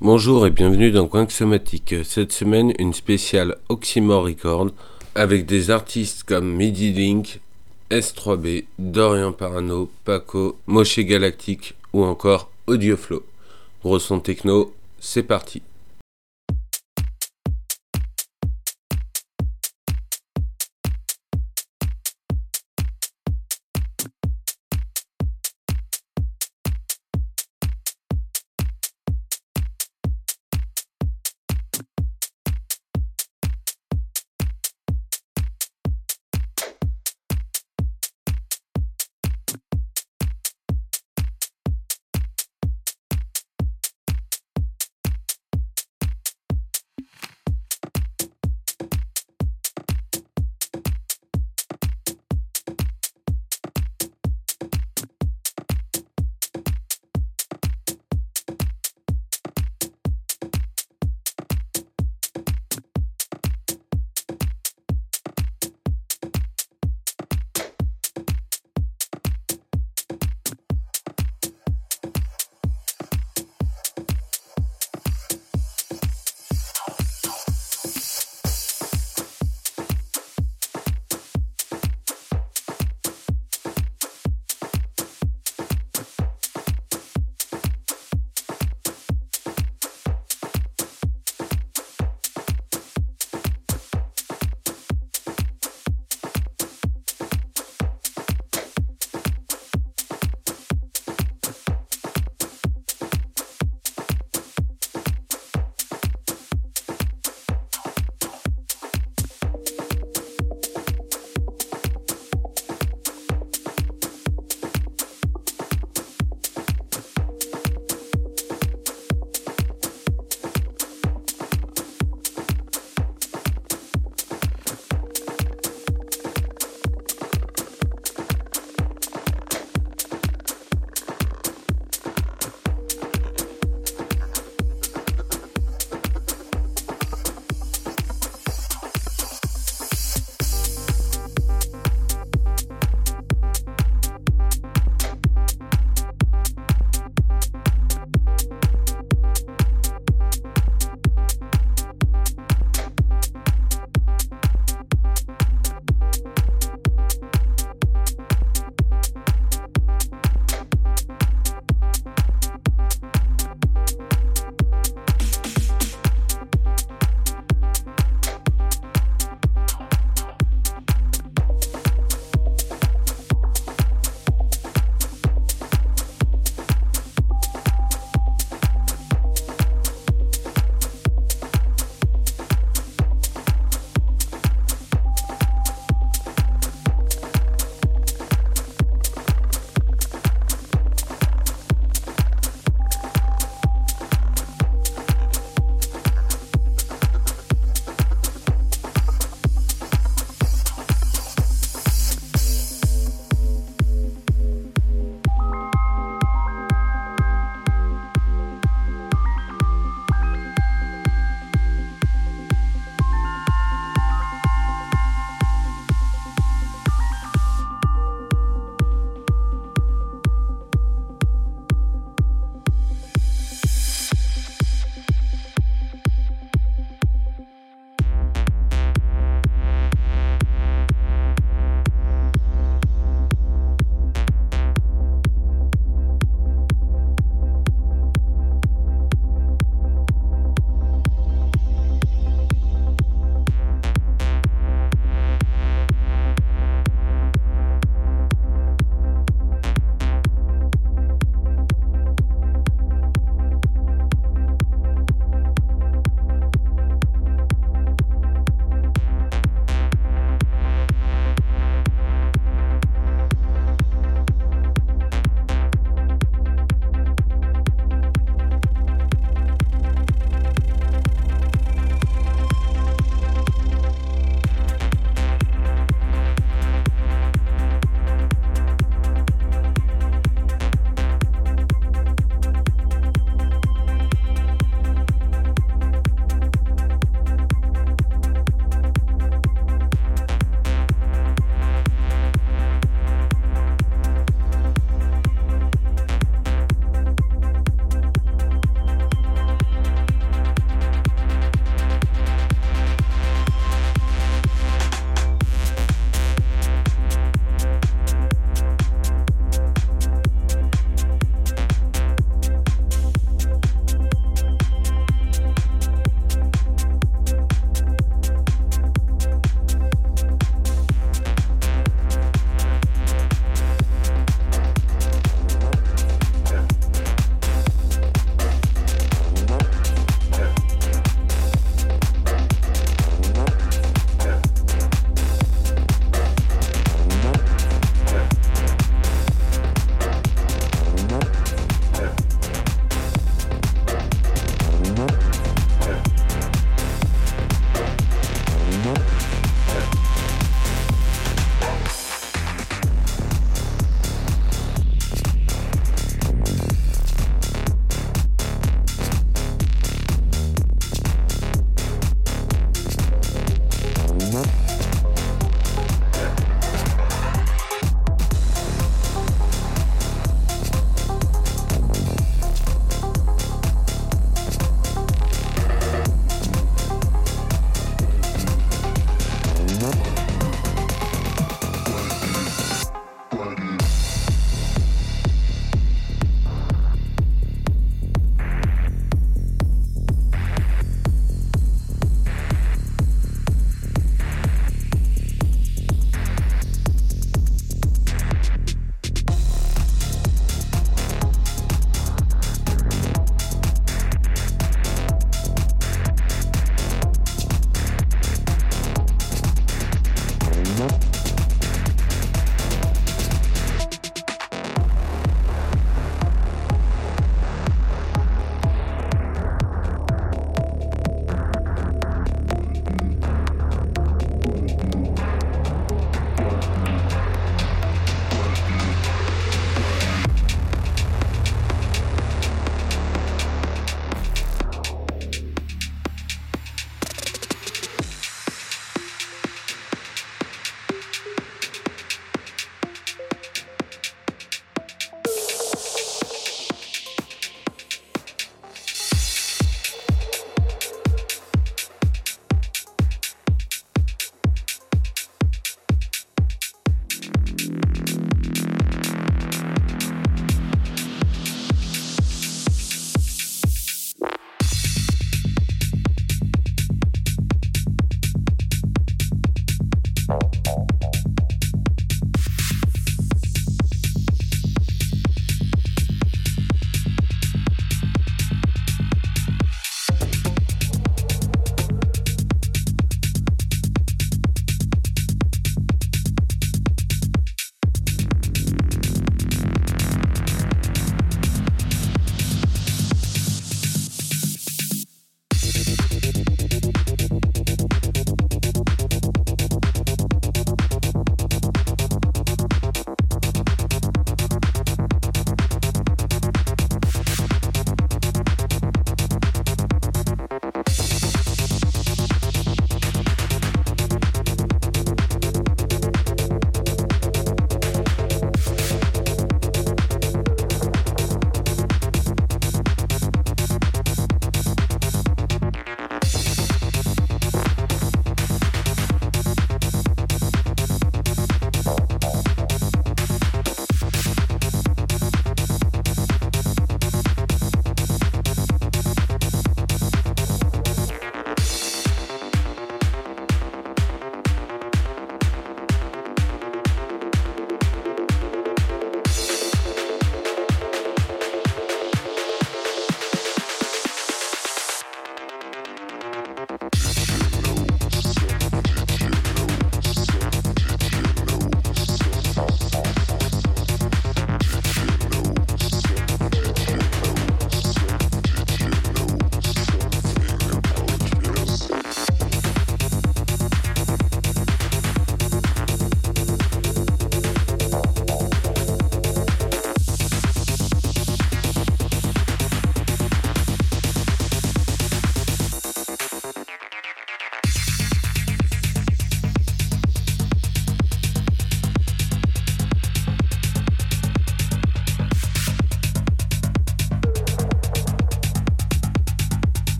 Bonjour et bienvenue dans Coin Somatique. Cette semaine, une spéciale Oxymore Record avec des artistes comme Midi Link, S3B, Dorian Parano, Paco, Moshe Galactic ou encore Audioflow. Gros techno, c'est parti.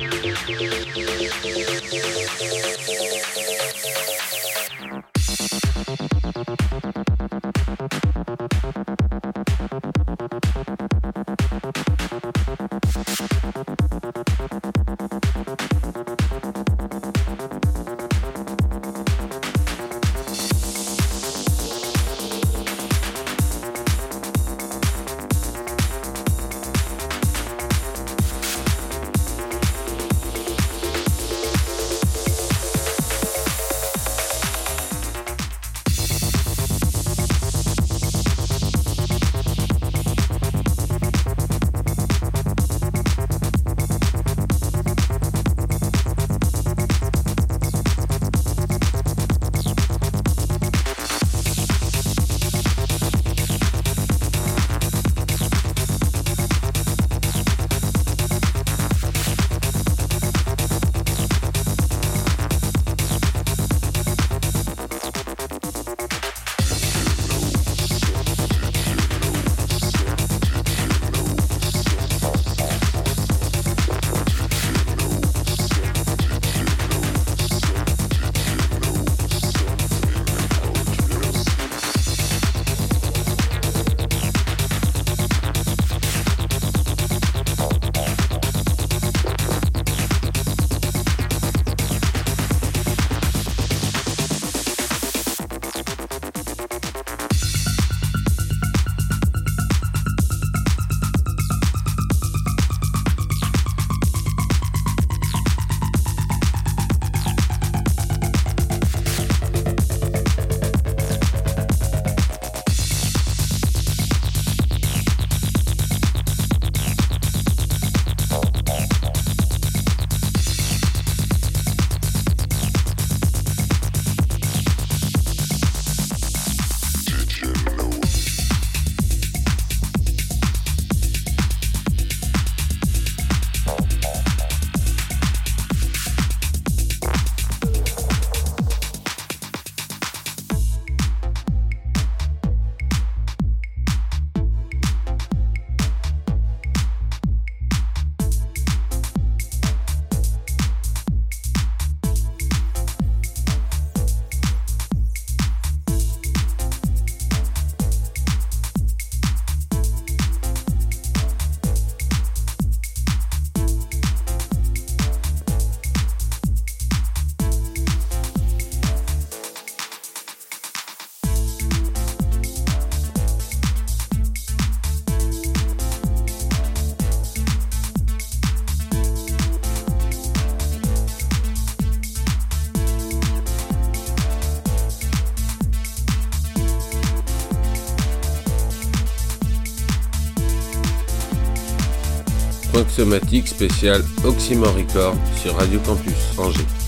Thank you. Somatique spécial Oxymore Record sur Radio Campus Angers.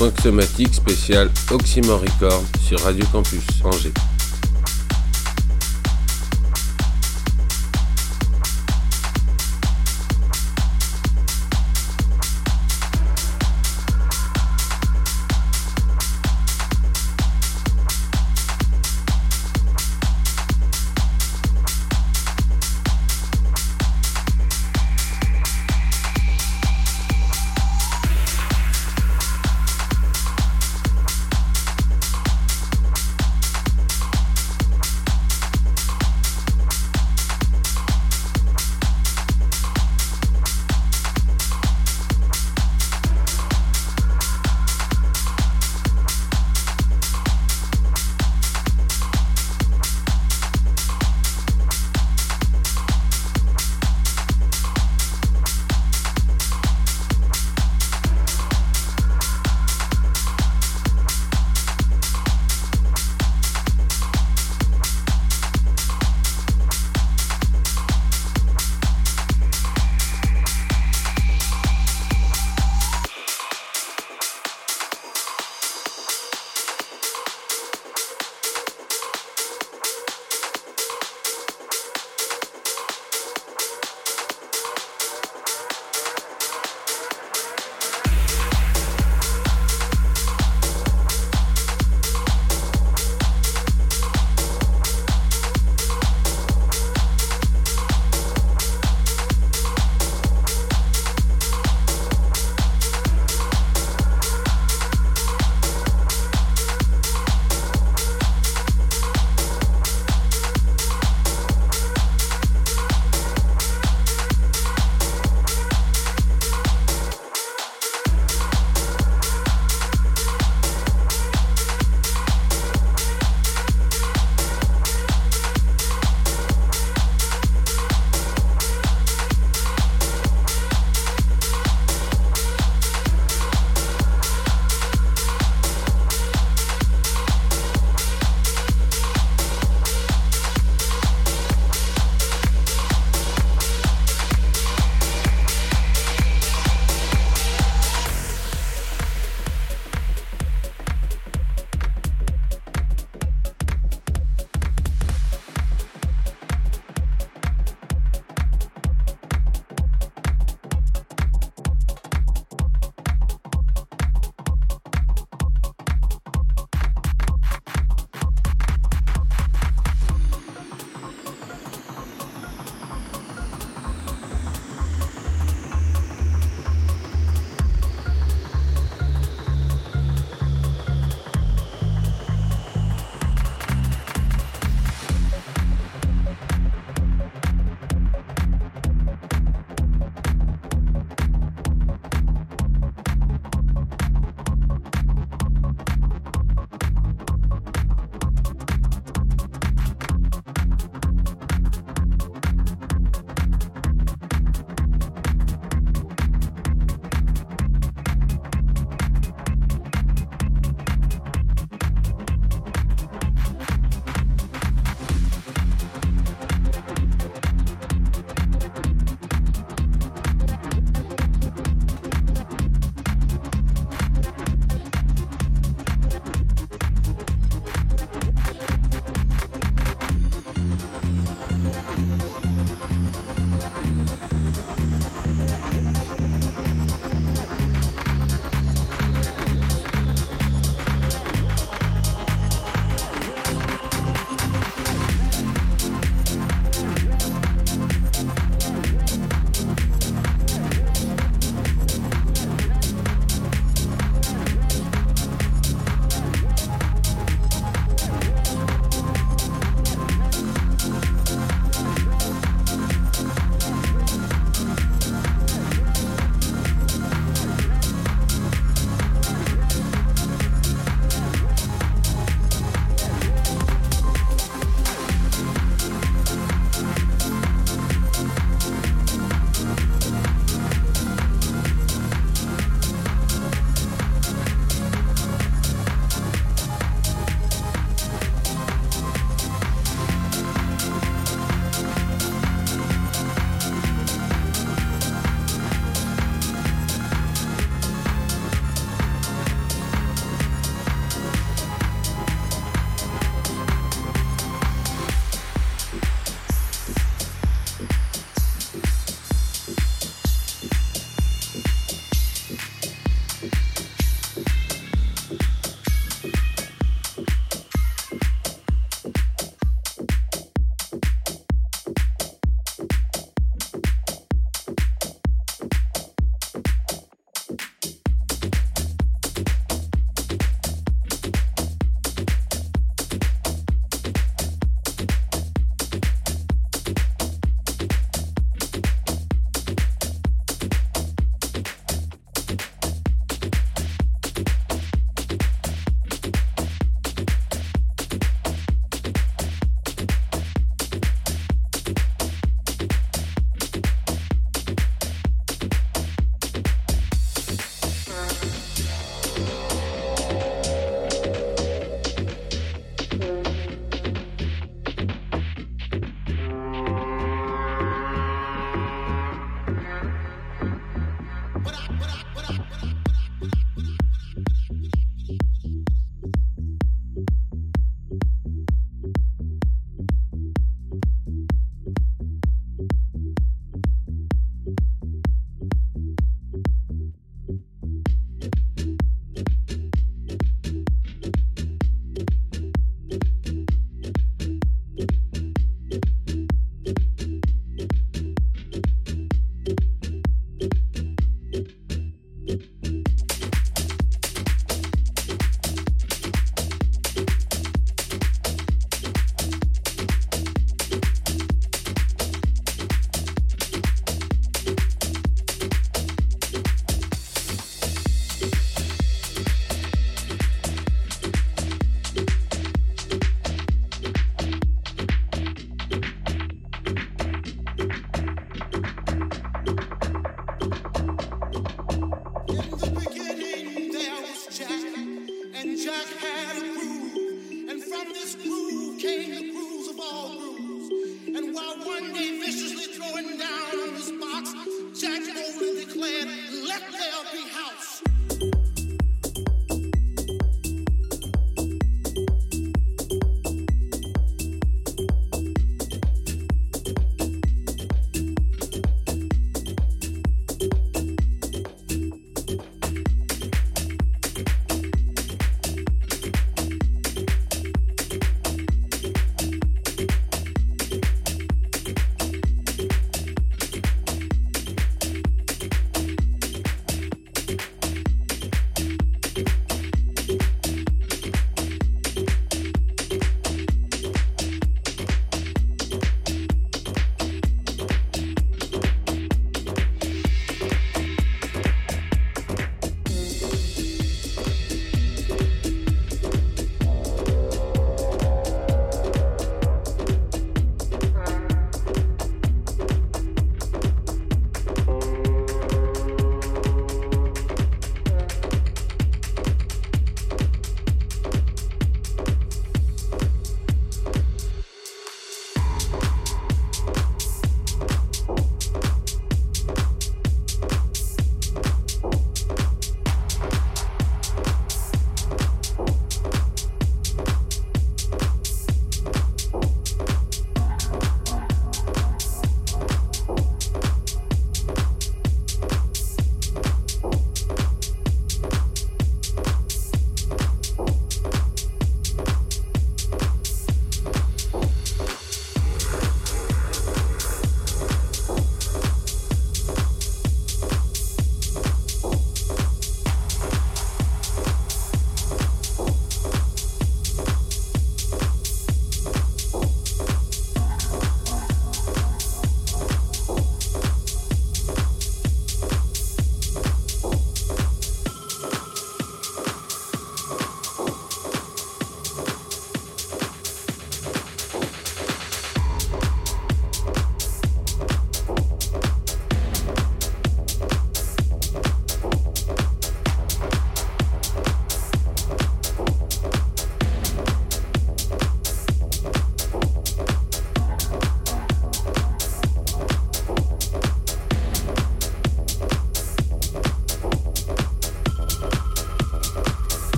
Point spécial Oxymore Record sur Radio Campus Angers.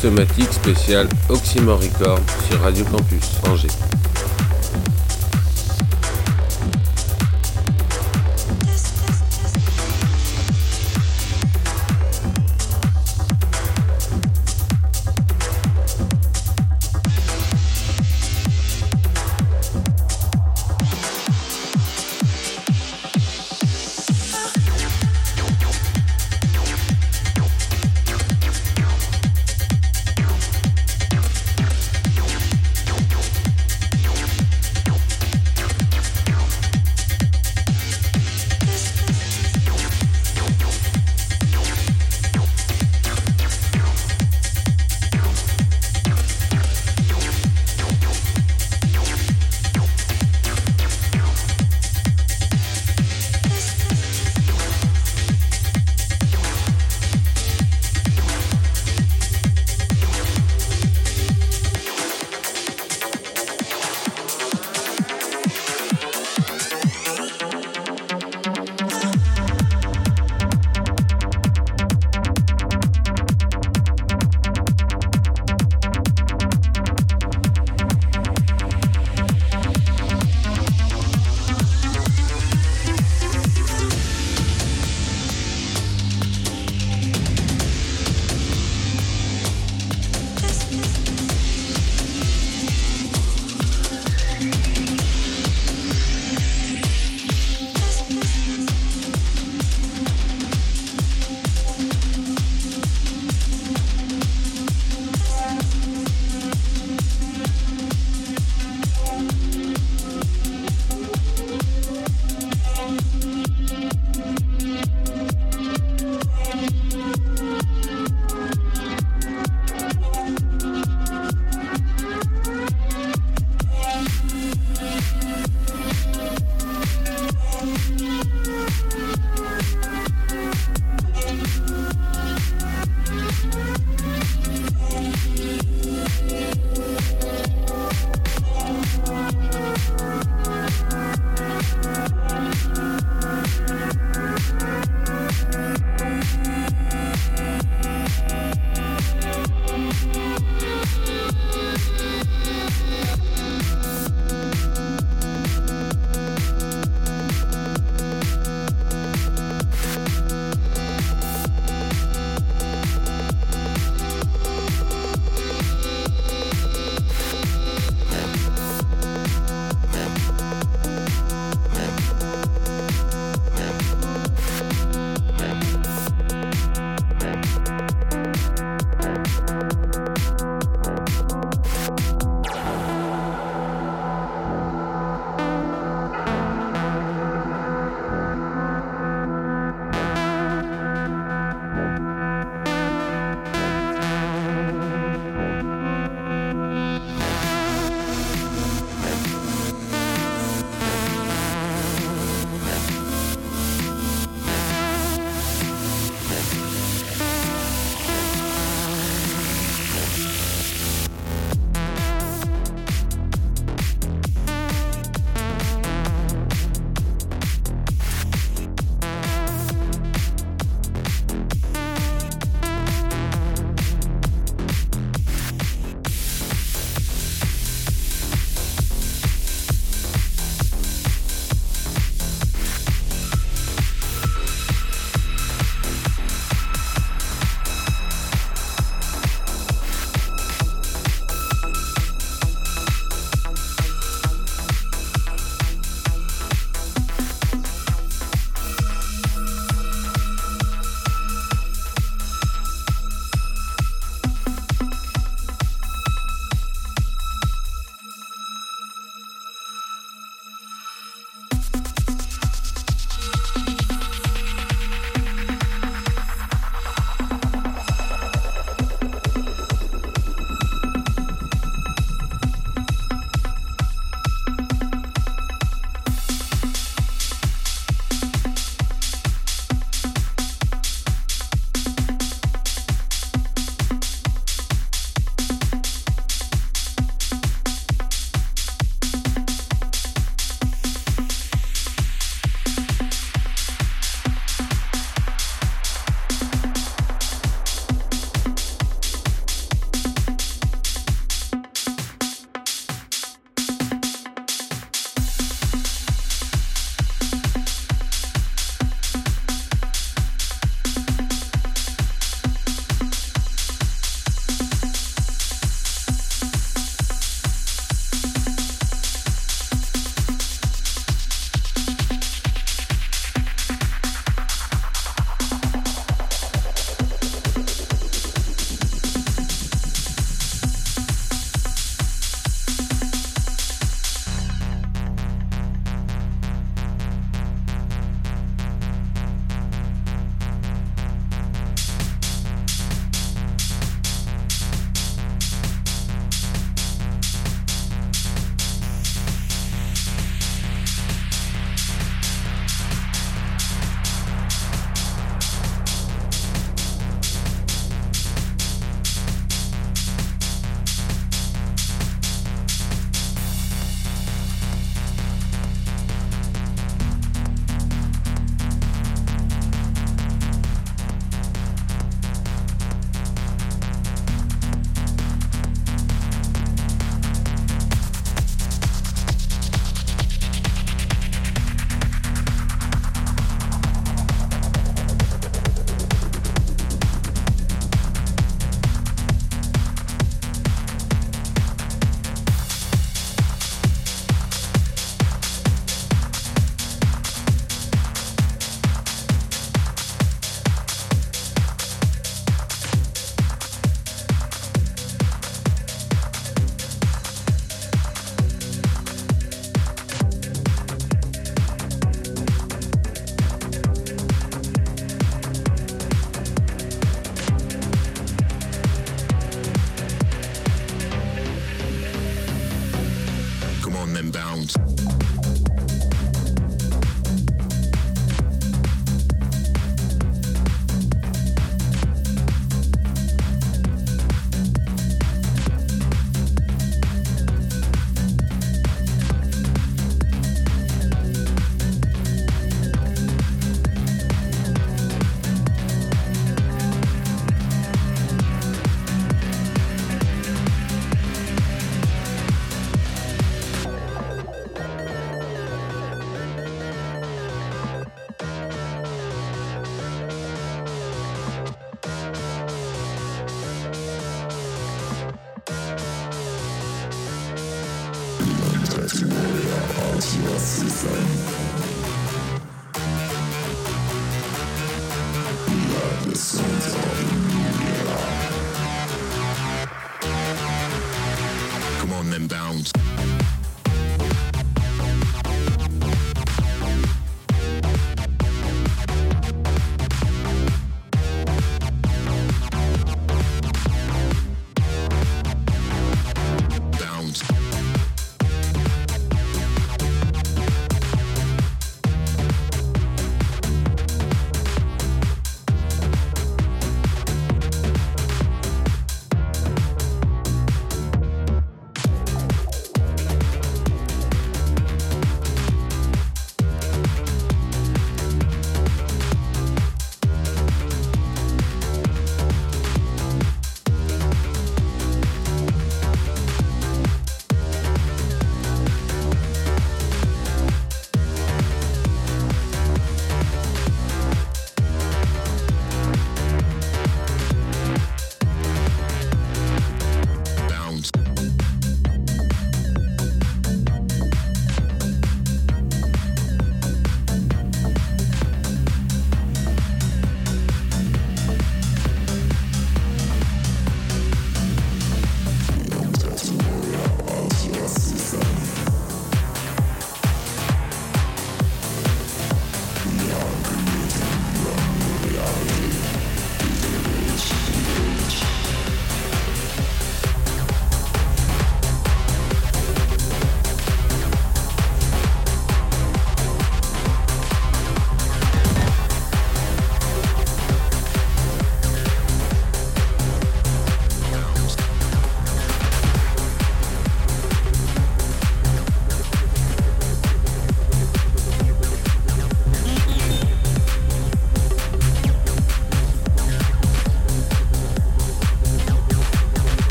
Somatique spécial sur Radio Campus Angers.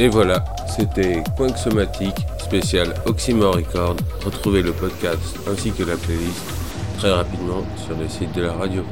Et voilà, c'était Point Somatique, spécial Oxymore Record. Retrouvez le podcast ainsi que la playlist très rapidement sur le site de la radio.